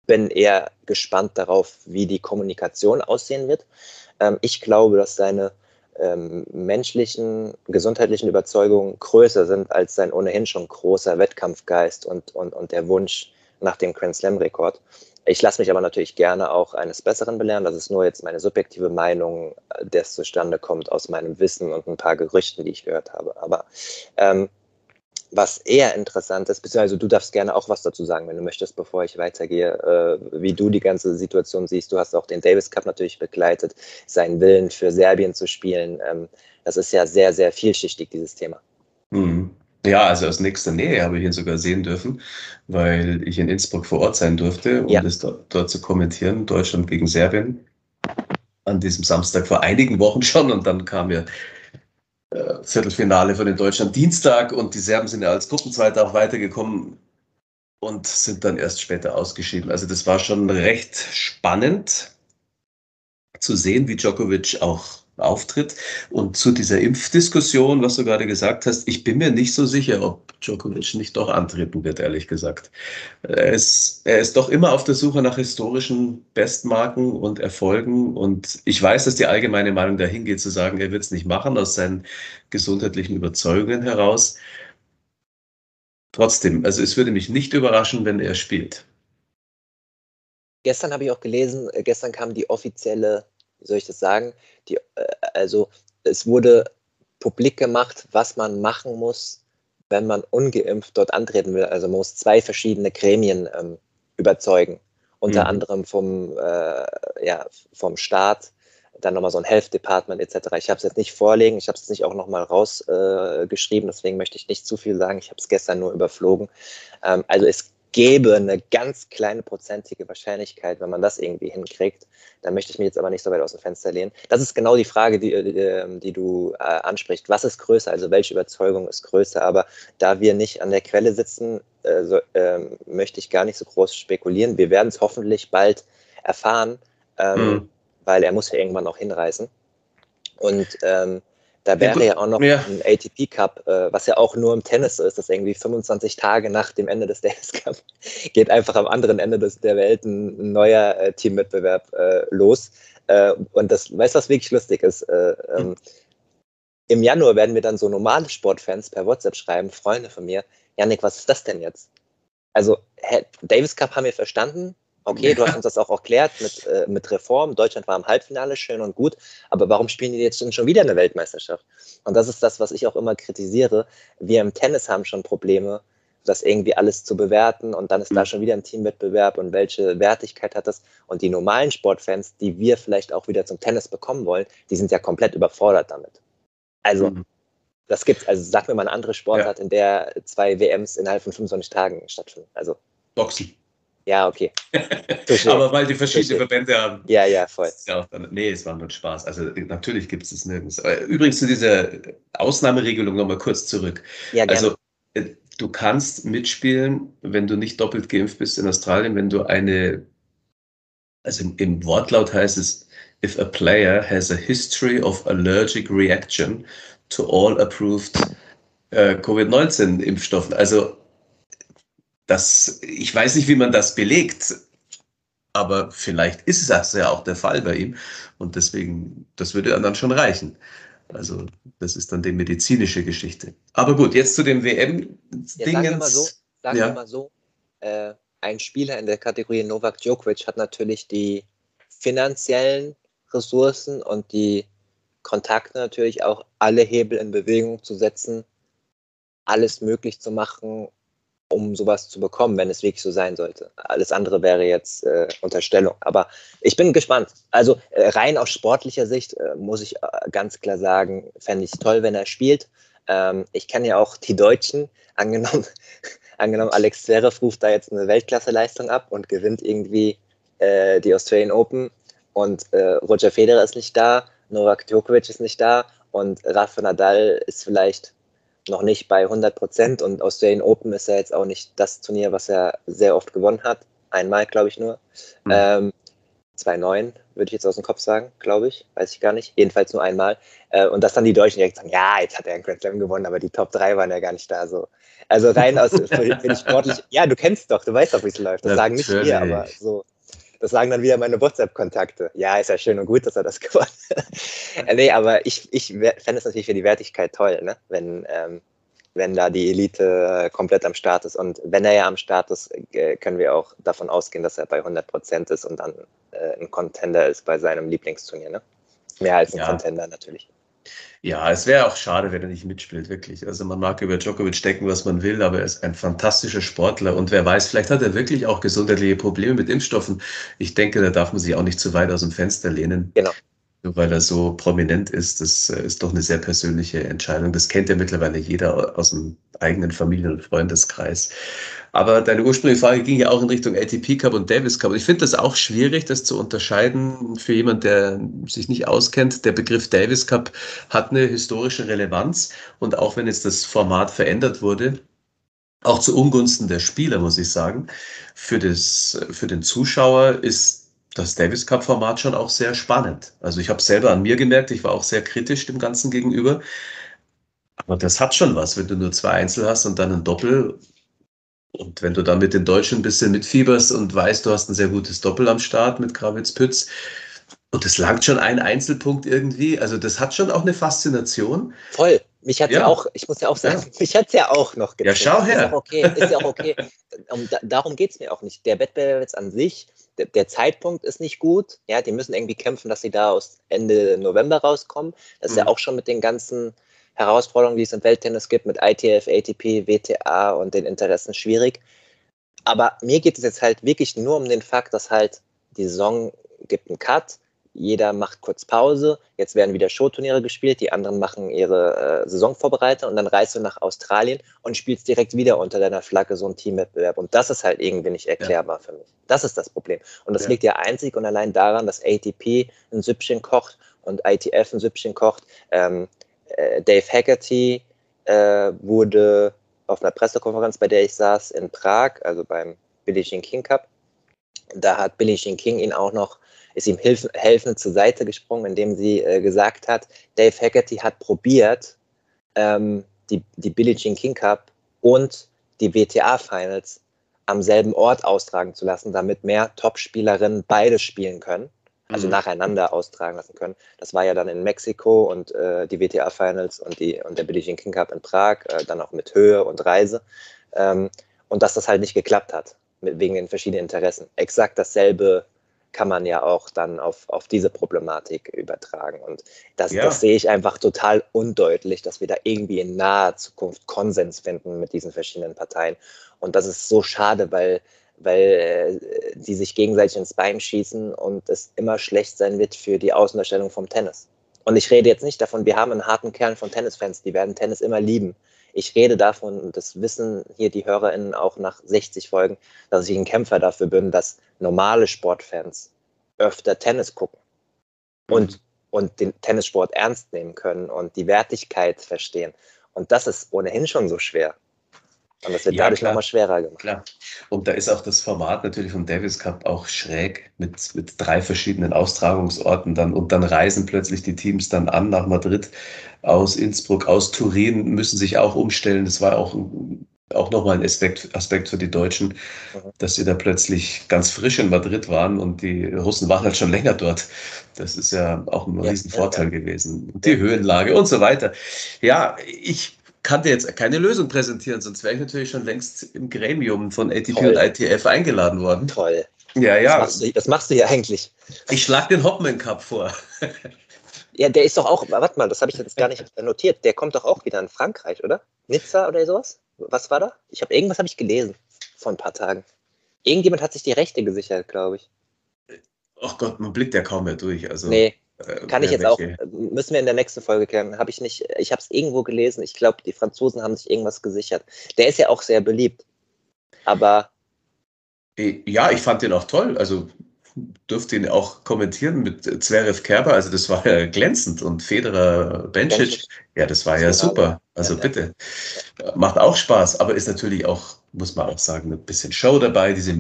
bin eher gespannt darauf, wie die Kommunikation aussehen wird. Ähm, ich glaube, dass seine ähm, menschlichen, gesundheitlichen Überzeugungen größer sind als sein ohnehin schon großer Wettkampfgeist und, und, und der Wunsch nach dem Grand Slam-Rekord. Ich lasse mich aber natürlich gerne auch eines Besseren belehren. Das ist nur jetzt meine subjektive Meinung, äh, das zustande kommt aus meinem Wissen und ein paar Gerüchten, die ich gehört habe. Aber ähm, was eher interessant ist, beziehungsweise du darfst gerne auch was dazu sagen, wenn du möchtest, bevor ich weitergehe, äh, wie du die ganze Situation siehst. Du hast auch den Davis Cup natürlich begleitet, seinen Willen für Serbien zu spielen. Ähm, das ist ja sehr, sehr vielschichtig, dieses Thema. Mhm. Ja, also aus nächster Nähe habe ich ihn sogar sehen dürfen, weil ich in Innsbruck vor Ort sein durfte, um ja. das dort, dort zu kommentieren, Deutschland gegen Serbien, an diesem Samstag vor einigen Wochen schon. Und dann kam ja äh, Viertelfinale von den Deutschen Dienstag und die Serben sind ja als Gruppenzweiter auch weitergekommen und sind dann erst später ausgeschieden. Also das war schon recht spannend zu sehen, wie Djokovic auch auftritt. Und zu dieser Impfdiskussion, was du gerade gesagt hast, ich bin mir nicht so sicher, ob Djokovic nicht doch antreten wird, ehrlich gesagt. Er ist, er ist doch immer auf der Suche nach historischen Bestmarken und Erfolgen. Und ich weiß, dass die allgemeine Meinung dahin geht, zu sagen, er wird es nicht machen, aus seinen gesundheitlichen Überzeugungen heraus. Trotzdem, also es würde mich nicht überraschen, wenn er spielt. Gestern habe ich auch gelesen, äh, gestern kam die offizielle wie soll ich das sagen, die, äh, also es wurde publik gemacht, was man machen muss, wenn man ungeimpft dort antreten will. Also man muss zwei verschiedene Gremien ähm, überzeugen, unter mhm. anderem vom, äh, ja, vom Staat, dann nochmal so ein Health Department etc. Ich habe es jetzt nicht vorlegen, ich habe es nicht auch nochmal rausgeschrieben, äh, deswegen möchte ich nicht zu viel sagen. Ich habe es gestern nur überflogen. Ähm, also es gäbe eine ganz kleine prozentige Wahrscheinlichkeit, wenn man das irgendwie hinkriegt. Da möchte ich mich jetzt aber nicht so weit aus dem Fenster lehnen. Das ist genau die Frage, die, die, ähm, die du äh, ansprichst. Was ist größer? Also welche Überzeugung ist größer? Aber da wir nicht an der Quelle sitzen, äh, so, äh, möchte ich gar nicht so groß spekulieren. Wir werden es hoffentlich bald erfahren, ähm, mhm. weil er muss ja irgendwann auch hinreisen. Und ähm, da wäre ja, auch noch ja. ein ATP Cup, äh, was ja auch nur im Tennis ist, das irgendwie 25 Tage nach dem Ende des Davis Cup geht einfach am anderen Ende des, der Welt ein, neuer äh, Teamwettbewerb äh, los. Äh, und das, weißt du, was wirklich lustig ist? Ähm, Im Januar werden mir dann so normale Sportfans per WhatsApp schreiben, Freunde von mir, Janik, was ist das denn jetzt? Also, Davis Cup haben wir verstanden, Okay, du hast uns das auch erklärt mit, äh, mit Reform. Deutschland war im Halbfinale, schön und gut. Aber warum spielen die jetzt schon wieder eine Weltmeisterschaft? Und das ist das, was ich auch immer kritisiere. Wir im Tennis haben schon Probleme, das irgendwie alles zu bewerten. Und dann ist da mhm. schon wieder ein Teamwettbewerb und welche Wertigkeit hat das? Und die normalen Sportfans, die wir vielleicht auch wieder zum Tennis bekommen wollen, die sind ja komplett überfordert damit. Also, mhm. das gibt also sag mir mal eine andere Sportart, ja. in der zwei WMs innerhalb von 25 Tagen stattfinden. Also, Boxen. Ja, okay. Aber weil die verschiedene Verbände haben. Ja, ja, voll. Ja dann, nee, es war nur Spaß. Also natürlich gibt es es nirgends. Übrigens zu dieser Ausnahmeregelung nochmal kurz zurück. Ja, gerne. Also äh, du kannst mitspielen, wenn du nicht doppelt geimpft bist in Australien, wenn du eine, also im, im Wortlaut heißt es, if a player has a history of allergic reaction to all approved äh, Covid-19-Impfstoffen. Also das, ich weiß nicht, wie man das belegt, aber vielleicht ist das ja auch der Fall bei ihm und deswegen, das würde dann schon reichen. Also das ist dann die medizinische Geschichte. Aber gut, jetzt zu dem WM-Dingens. Ja, sagen wir mal so, sagen ja. wir mal so äh, ein Spieler in der Kategorie Novak Djokovic hat natürlich die finanziellen Ressourcen und die Kontakte natürlich auch alle Hebel in Bewegung zu setzen, alles möglich zu machen, um sowas zu bekommen, wenn es wirklich so sein sollte. Alles andere wäre jetzt äh, Unterstellung. Aber ich bin gespannt. Also äh, rein aus sportlicher Sicht äh, muss ich äh, ganz klar sagen, fände ich es toll, wenn er spielt. Ähm, ich kenne ja auch die Deutschen. Angenommen, angenommen Alex Zverev ruft da jetzt eine Weltklasseleistung ab und gewinnt irgendwie äh, die Australian Open und äh, Roger Federer ist nicht da, Novak Djokovic ist nicht da und Rafa Nadal ist vielleicht noch nicht bei 100 Prozent und Australian Open ist ja jetzt auch nicht das Turnier, was er sehr oft gewonnen hat. Einmal, glaube ich, nur. Mhm. Ähm, 2-9, würde ich jetzt aus dem Kopf sagen, glaube ich. Weiß ich gar nicht. Jedenfalls nur einmal. Äh, und dass dann die Deutschen direkt sagen, ja, jetzt hat er einen Grand Slam gewonnen, aber die Top 3 waren ja gar nicht da. So. Also rein aus, für, für sportlich, ja, du kennst doch, du weißt doch, wie es läuft. Das Natürlich. sagen nicht wir, aber so. Das sagen dann wieder meine WhatsApp-Kontakte. Ja, ist ja schön und gut, dass er das gewonnen hat. Nee, aber ich, ich fände es natürlich für die Wertigkeit toll, ne? wenn, ähm, wenn da die Elite komplett am Start ist. Und wenn er ja am Start ist, äh, können wir auch davon ausgehen, dass er bei 100 Prozent ist und dann äh, ein Contender ist bei seinem Lieblingsturnier. Ne? Mehr als ein ja. Contender natürlich. Ja, es wäre auch schade, wenn er nicht mitspielt, wirklich. Also man mag über Djokovic denken, was man will, aber er ist ein fantastischer Sportler und wer weiß, vielleicht hat er wirklich auch gesundheitliche Probleme mit Impfstoffen. Ich denke, da darf man sich auch nicht zu weit aus dem Fenster lehnen. Genau. Nur weil er so prominent ist, das äh, ist doch eine sehr persönliche Entscheidung. Das kennt ja mittlerweile jeder aus dem eigenen Familien- und Freundeskreis. Aber deine ursprüngliche Frage ging ja auch in Richtung ATP Cup und Davis Cup. Ich finde das auch schwierig, das zu unterscheiden für jemanden, der sich nicht auskennt. Der Begriff Davis Cup hat eine historische Relevanz und auch wenn jetzt das Format verändert wurde, auch zu Ungunsten der Spieler, muss ich sagen, für, das, für den Zuschauer ist das Davis Cup Format schon auch sehr spannend. Also ich habe selber an mir gemerkt, ich war auch sehr kritisch dem Ganzen gegenüber. Aber das hat schon was, wenn du nur zwei Einzel hast und dann ein Doppel und wenn du dann mit den Deutschen ein bisschen mitfieberst und weißt, du hast ein sehr gutes Doppel am Start mit Krawitz-Pütz, und das langt schon ein Einzelpunkt irgendwie. Also das hat schon auch eine Faszination. Voll. Mich hat ja. ja auch, ich muss ja auch sagen, ja. mich hat es ja auch noch gezogen. Ja, schau her. Ist ja okay. Ist ja auch okay. um, da, darum geht es mir auch nicht. Der Wettbewerb jetzt an sich, der, der, Zeitpunkt ist nicht gut. Ja, die müssen irgendwie kämpfen, dass sie da aus Ende November rauskommen. Das ist mhm. ja auch schon mit den ganzen Herausforderungen, die es im Welttennis gibt, mit ITF, ATP, WTA und den Interessen schwierig. Aber mir geht es jetzt halt wirklich nur um den Fakt, dass halt die Saison gibt einen Cut, jeder macht kurz Pause, jetzt werden wieder Showturniere gespielt, die anderen machen ihre äh, Saisonvorbereitung und dann reist du nach Australien und spielst direkt wieder unter deiner Flagge so einen Teamwettbewerb. Und das ist halt irgendwie nicht erklärbar ja. für mich. Das ist das Problem. Und das ja. liegt ja einzig und allein daran, dass ATP ein Süppchen kocht und ITF ein Süppchen kocht. Ähm, äh, Dave Haggerty äh, wurde auf einer Pressekonferenz, bei der ich saß, in Prag, also beim Billie Jean King Cup, Da hat Billie Jean King ihn auch noch, ist ihm helfend zur Seite gesprungen, indem sie äh, gesagt hat, Dave Haggerty hat probiert, ähm, die, die Billie Jean King Cup und die WTA Finals am selben Ort austragen zu lassen, damit mehr Top-Spielerinnen beide spielen können, also mhm. nacheinander austragen lassen können. Das war ja dann in Mexiko und äh, die WTA Finals und, die, und der Billie Jean King Cup in Prag, äh, dann auch mit Höhe und Reise. Ähm, und dass das halt nicht geklappt hat, mit, wegen den verschiedenen Interessen. Exakt dasselbe kann man ja auch dann auf, auf diese Problematik übertragen. Und das, ja. das sehe ich einfach total undeutlich, dass wir da irgendwie in naher Zukunft Konsens finden mit diesen verschiedenen Parteien. Und das ist so schade, weil, weil äh, die sich gegenseitig ins Bein schießen und es immer schlecht sein wird für die Außendarstellung vom Tennis. Und ich rede jetzt nicht davon, wir haben einen harten Kern von Tennisfans, die werden Tennis immer lieben. Ich rede davon, und das wissen hier die HörerInnen auch nach 60 Folgen, dass ich ein Kämpfer dafür bin, dass normale Sportfans öfter Tennis gucken und, und den Tennissport ernst nehmen können und die Wertigkeit verstehen. Und das ist ohnehin schon so schwer. Und das wird ja, dadurch nochmal schwerer gemacht. Klar. Und da ist auch das Format natürlich vom Davis Cup auch schräg mit, mit drei verschiedenen Austragungsorten dann und dann reisen plötzlich die Teams dann an nach Madrid aus Innsbruck, aus Turin, müssen sich auch umstellen. Das war auch auch nochmal ein Aspekt, Aspekt für die Deutschen, mhm. dass sie da plötzlich ganz frisch in Madrid waren und die Russen waren halt schon länger dort. Das ist ja auch ein ja, Riesenvorteil ja, ja. gewesen. Die Höhenlage und so weiter. Ja, ich kann dir jetzt keine Lösung präsentieren, sonst wäre ich natürlich schon längst im Gremium von ATP Toll. und ITF eingeladen worden. Toll. Ja, ja. Das machst du, das machst du ja eigentlich. Ich schlage den Hopman Cup vor. Ja, der ist doch auch, warte mal, das habe ich jetzt gar nicht notiert. Der kommt doch auch wieder in Frankreich, oder? Nizza oder sowas? Was war da? Ich habe irgendwas habe ich gelesen vor ein paar Tagen. Irgendjemand hat sich die Rechte gesichert, glaube ich. Ach Gott, man blickt ja kaum mehr durch. Also, nee, kann ich jetzt auch, müssen wir in der nächsten Folge klären. Habe ich nicht, ich habe es irgendwo gelesen. Ich glaube, die Franzosen haben sich irgendwas gesichert. Der ist ja auch sehr beliebt. Aber. Ja, ich fand den auch toll. Also durfte ihn auch kommentieren mit Zverev Kerber. Also das war ja glänzend und Federer Bencic. Ja, das war ja super. Also ja, bitte. Macht auch Spaß, aber ist natürlich auch, muss man auch sagen, ein bisschen Show dabei. Diese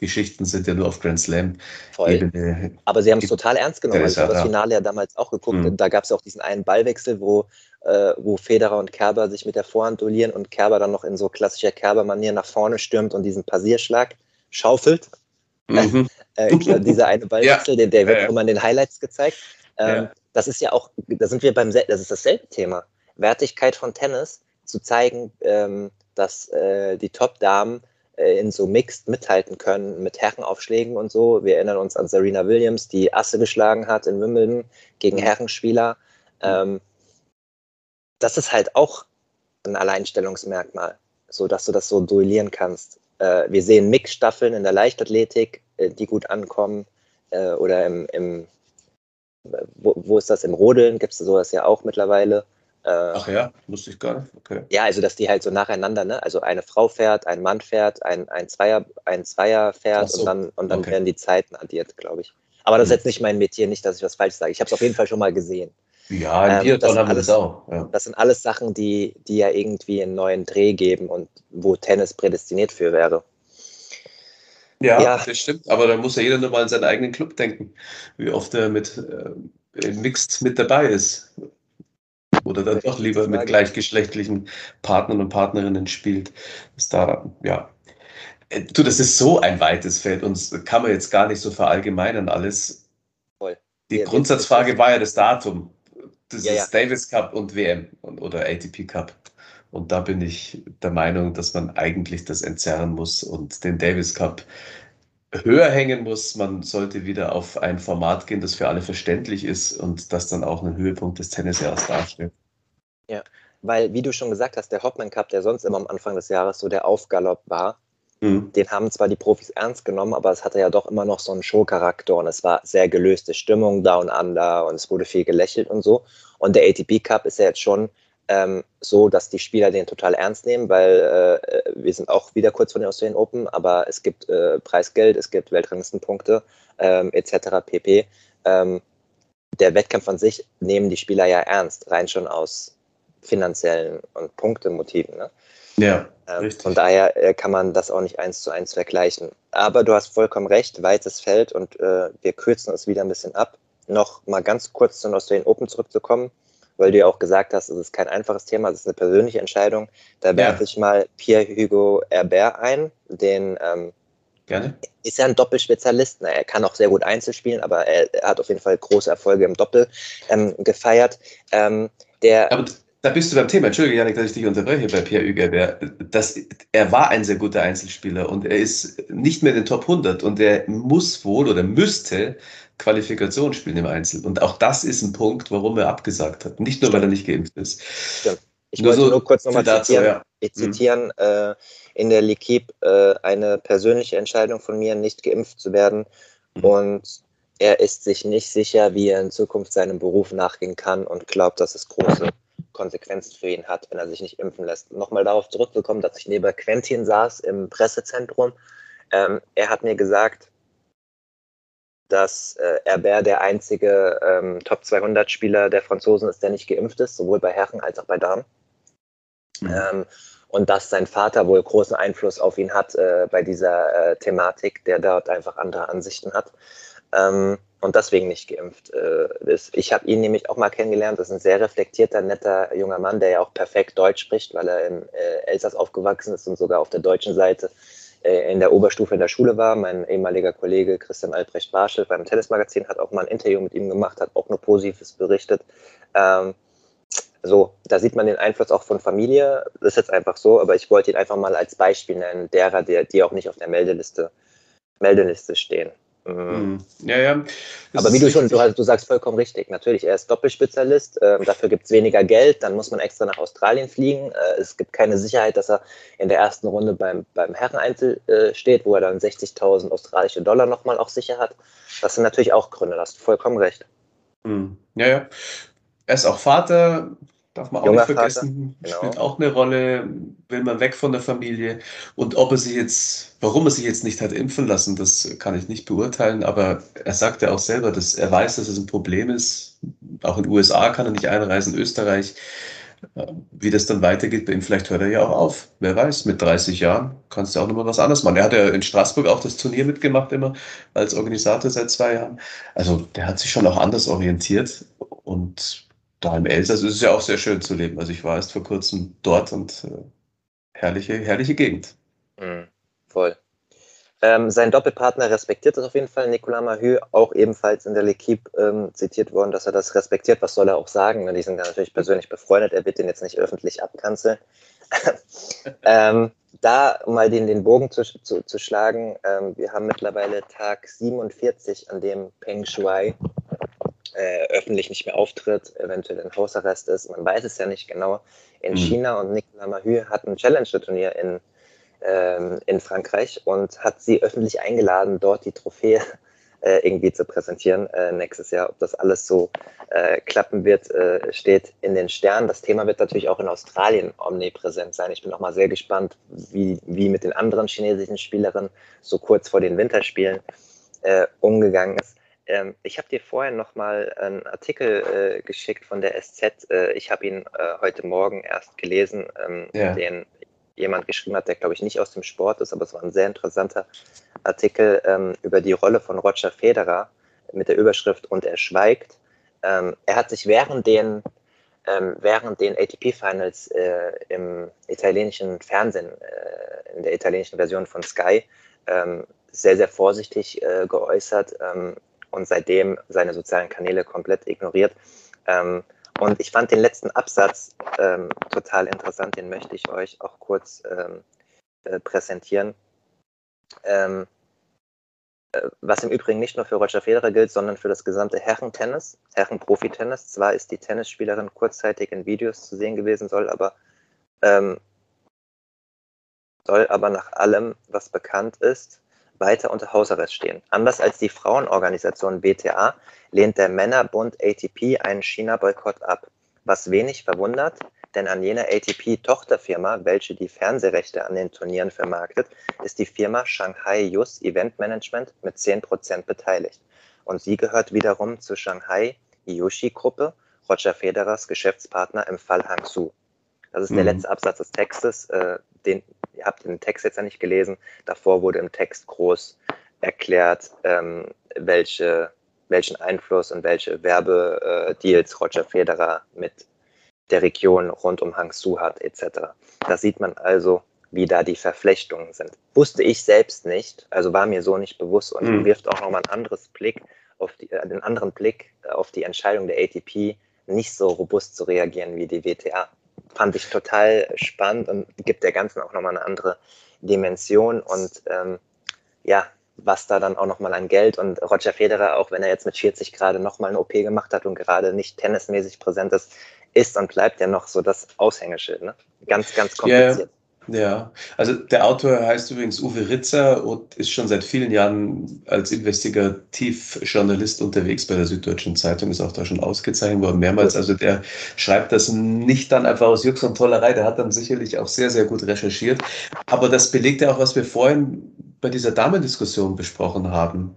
Mixed-Geschichten sind ja nur auf Grand Slam. Ebene. Aber sie haben es total ernst genommen. Ich habe das Finale ja damals auch geguckt. Mhm. Da gab es auch diesen einen Ballwechsel, wo, äh, wo Federer und Kerber sich mit der Vorhand duellieren und Kerber dann noch in so klassischer Kerber-Manier nach vorne stürmt und diesen Passierschlag schaufelt. Mhm. äh, dieser eine Ballwechsel, ja. der, der wird ja, ja. immer in den Highlights gezeigt. Ähm, das ist ja auch, da sind wir beim, das ist dasselbe Thema. Wertigkeit von Tennis, zu zeigen, ähm, dass äh, die Top-Damen in so Mixed mithalten können mit Herrenaufschlägen und so. Wir erinnern uns an Serena Williams, die Asse geschlagen hat in Wimbledon gegen mhm. Herrenspieler. Ähm, das ist halt auch ein Alleinstellungsmerkmal, so dass du das so duellieren kannst. Äh, wir sehen Mixstaffeln in der Leichtathletik, äh, die gut ankommen. Äh, oder im, im wo, wo, ist das? Im Rodeln gibt es sowas ja auch mittlerweile. Äh, Ach ja, wusste ich gar nicht. Okay. Ja, also dass die halt so nacheinander, ne? Also eine Frau fährt, ein Mann fährt, ein, ein Zweier, ein Zweier fährt so. und dann, und dann okay. werden die Zeiten addiert, glaube ich. Aber das ist hm. jetzt nicht mein Metier, nicht, dass ich was falsch sage. Ich habe es auf jeden Fall schon mal gesehen. Ja, ähm, Biathlon haben wir das auch. Ja. Das sind alles Sachen, die, die ja irgendwie einen neuen Dreh geben und wo Tennis prädestiniert für wäre. Ja, ja, das stimmt. Aber da muss ja jeder nur mal in seinen eigenen Club denken, wie oft er mit äh, Mixed mit dabei ist. Oder dann doch lieber mit gleichgeschlechtlichen Partnern und Partnerinnen spielt. Ist da, ja. Äh, du, das ist so ein weites Feld und kann man jetzt gar nicht so verallgemeinern alles. Voll. Die ja, Grundsatzfrage war ja das Datum. Das ja, ist ja. Davis Cup und WM oder ATP Cup. Und da bin ich der Meinung, dass man eigentlich das entzerren muss und den Davis Cup höher hängen muss. Man sollte wieder auf ein Format gehen, das für alle verständlich ist und das dann auch einen Höhepunkt des Tennisjahres darstellt. Ja, weil, wie du schon gesagt hast, der Hopman Cup, der sonst immer am Anfang des Jahres so der Aufgalopp war, mhm. den haben zwar die Profis ernst genommen, aber es hatte ja doch immer noch so einen Showcharakter und es war sehr gelöste Stimmung down under und es wurde viel gelächelt und so. Und der ATP Cup ist ja jetzt schon ähm, so, dass die Spieler den total ernst nehmen, weil äh, wir sind auch wieder kurz vor den Australian Open, aber es gibt äh, Preisgeld, es gibt Weltranglistenpunkte ähm, etc. pp. Ähm, der Wettkampf an sich nehmen die Spieler ja ernst, rein schon aus finanziellen und Punktemotiven. Ne? Ja, ähm, richtig. Von daher äh, kann man das auch nicht eins zu eins vergleichen. Aber du hast vollkommen recht, weites Feld und äh, wir kürzen es wieder ein bisschen ab. Noch mal ganz kurz zu den Australian Open zurückzukommen, weil du ja auch gesagt hast, es ist kein einfaches Thema, es ist eine persönliche Entscheidung. Da ja. werfe ich mal Pierre-Hugo Herbert ein, den ähm, Gerne. Ist ja ein Doppelspezialist. Na, er kann auch sehr gut Einzel spielen, aber er, er hat auf jeden Fall große Erfolge im Doppel ähm, gefeiert. Ähm, der aber da bist du beim Thema. Entschuldige, Janik, dass ich dich unterbreche bei Pierre Huger. Das, er war ein sehr guter Einzelspieler und er ist nicht mehr in den Top 100 und er muss wohl oder müsste Qualifikation spielen im Einzel. Und auch das ist ein Punkt, warum er abgesagt hat. Nicht nur, weil er nicht geimpft ist. Stimmt. Ich nur wollte so nur kurz nochmal zitieren. Ja. Ich mhm. zitieren äh, in der L'Equipe äh, eine persönliche Entscheidung von mir, nicht geimpft zu werden. Mhm. Und er ist sich nicht sicher, wie er in Zukunft seinem Beruf nachgehen kann und glaubt, dass es große Konsequenzen für ihn hat, wenn er sich nicht impfen lässt. Nochmal darauf zurückzukommen, dass ich neben Quentin saß im Pressezentrum. Ähm, er hat mir gesagt, dass äh, Herbert der einzige ähm, Top 200 Spieler der Franzosen ist, der nicht geimpft ist, sowohl bei Herren als auch bei Damen. Mhm. Ähm, und dass sein Vater wohl großen Einfluss auf ihn hat äh, bei dieser äh, Thematik, der dort einfach andere Ansichten hat ähm, und deswegen nicht geimpft äh, ist. Ich habe ihn nämlich auch mal kennengelernt. Das ist ein sehr reflektierter, netter junger Mann, der ja auch perfekt Deutsch spricht, weil er im äh, Elsass aufgewachsen ist und sogar auf der deutschen Seite in der Oberstufe in der Schule war. Mein ehemaliger Kollege Christian Albrecht Barschel beim Tennismagazin hat auch mal ein Interview mit ihm gemacht, hat auch nur Positives berichtet. Ähm, so, da sieht man den Einfluss auch von Familie. Das ist jetzt einfach so, aber ich wollte ihn einfach mal als Beispiel nennen, derer, die, die auch nicht auf der Meldeliste, Meldeliste stehen. Mhm. Ja, ja. Das Aber wie du schon, du, du, sagst vollkommen richtig. Natürlich, er ist Doppelspezialist. Äh, dafür gibt es weniger Geld. Dann muss man extra nach Australien fliegen. Äh, es gibt keine Sicherheit, dass er in der ersten Runde beim, beim Herreneinzel äh, steht, wo er dann 60.000 australische Dollar nochmal auch sicher hat. Das sind natürlich auch Gründe. Da hast du vollkommen recht. Mhm. Ja, ja. Er ist auch Vater, Darf man auch Junger nicht vergessen, genau. spielt auch eine Rolle, will man weg von der Familie. Und ob er sich jetzt, warum er sich jetzt nicht hat impfen lassen, das kann ich nicht beurteilen, aber er sagt ja auch selber, dass er weiß, dass es ein Problem ist. Auch in den USA kann er nicht einreisen, Österreich. Wie das dann weitergeht bei ihm, vielleicht hört er ja auch auf. Wer weiß, mit 30 Jahren kannst du auch nochmal was anderes machen. Er hat ja in Straßburg auch das Turnier mitgemacht, immer als Organisator seit zwei Jahren. Also der hat sich schon auch anders orientiert und da im Elsass ist es ja auch sehr schön zu leben. Also ich war erst vor kurzem dort und äh, herrliche, herrliche Gegend. Mhm, voll. Ähm, sein Doppelpartner respektiert das auf jeden Fall. Nicolas Mahü, auch ebenfalls in der L'Equipe ähm, zitiert worden, dass er das respektiert. Was soll er auch sagen? Die sind natürlich persönlich befreundet. Er wird den jetzt nicht öffentlich abkanzeln. ähm, da mal den, den Bogen zu, zu, zu schlagen. Ähm, wir haben mittlerweile Tag 47, an dem Peng Shuai äh, öffentlich nicht mehr auftritt, eventuell in Hausarrest ist. Man weiß es ja nicht genau. In mhm. China und Nicolas Mahü hat ein Challenger-Turnier in, ähm, in Frankreich und hat sie öffentlich eingeladen, dort die Trophäe äh, irgendwie zu präsentieren äh, nächstes Jahr. Ob das alles so äh, klappen wird, äh, steht in den Sternen. Das Thema wird natürlich auch in Australien omnipräsent sein. Ich bin auch mal sehr gespannt, wie, wie mit den anderen chinesischen Spielerinnen so kurz vor den Winterspielen äh, umgegangen ist. Ähm, ich habe dir vorher noch mal einen Artikel äh, geschickt von der SZ. Äh, ich habe ihn äh, heute Morgen erst gelesen, ähm, ja. den jemand geschrieben hat, der glaube ich nicht aus dem Sport ist, aber es war ein sehr interessanter Artikel ähm, über die Rolle von Roger Federer mit der Überschrift Und er schweigt. Ähm, er hat sich während den ähm, während den ATP-Finals äh, im italienischen Fernsehen, äh, in der italienischen Version von Sky, ähm, sehr, sehr vorsichtig äh, geäußert und seitdem seine sozialen Kanäle komplett ignoriert. Ähm, und ich fand den letzten Absatz ähm, total interessant, den möchte ich euch auch kurz ähm, äh, präsentieren. Ähm, äh, was im Übrigen nicht nur für Roger Federer gilt, sondern für das gesamte Herrentennis, Herrenprofitennis. Zwar ist die Tennisspielerin kurzzeitig in Videos zu sehen gewesen, soll aber, ähm, soll aber nach allem, was bekannt ist, weiter unter Hausarrest stehen. Anders als die Frauenorganisation WTA lehnt der Männerbund ATP einen China-Boykott ab, was wenig verwundert, denn an jener ATP-Tochterfirma, welche die Fernsehrechte an den Turnieren vermarktet, ist die Firma Shanghai Yus Event Management mit 10% beteiligt. Und sie gehört wiederum zur Shanghai Yoshi Gruppe Roger Federers Geschäftspartner im Fall Hang Su. Das ist mhm. der letzte Absatz des Textes. Äh, den, ihr habt den Text jetzt ja nicht gelesen. Davor wurde im Text groß erklärt, ähm, welche, welchen Einfluss und welche Werbedeals Roger Federer mit der Region rund um Hangzhou hat, etc. Da sieht man also, wie da die Verflechtungen sind. Wusste ich selbst nicht, also war mir so nicht bewusst und mhm. wirft auch nochmal ein anderes Blick auf die, äh, einen anderen Blick auf die Entscheidung der ATP, nicht so robust zu reagieren wie die WTA. Fand ich total spannend und gibt der Ganzen auch nochmal eine andere Dimension und ähm, ja, was da dann auch nochmal an Geld und Roger Federer, auch wenn er jetzt mit 40 gerade nochmal eine OP gemacht hat und gerade nicht tennismäßig präsent ist, ist und bleibt ja noch so das Aushängeschild. Ne? Ganz, ganz kompliziert. Yeah. Ja, also der Autor heißt übrigens Uwe Ritzer und ist schon seit vielen Jahren als Investigativjournalist unterwegs bei der Süddeutschen Zeitung, ist auch da schon ausgezeichnet worden, mehrmals. Also der schreibt das nicht dann einfach aus Jux und Tollerei, der hat dann sicherlich auch sehr, sehr gut recherchiert. Aber das belegt ja auch, was wir vorhin bei dieser Damendiskussion besprochen haben.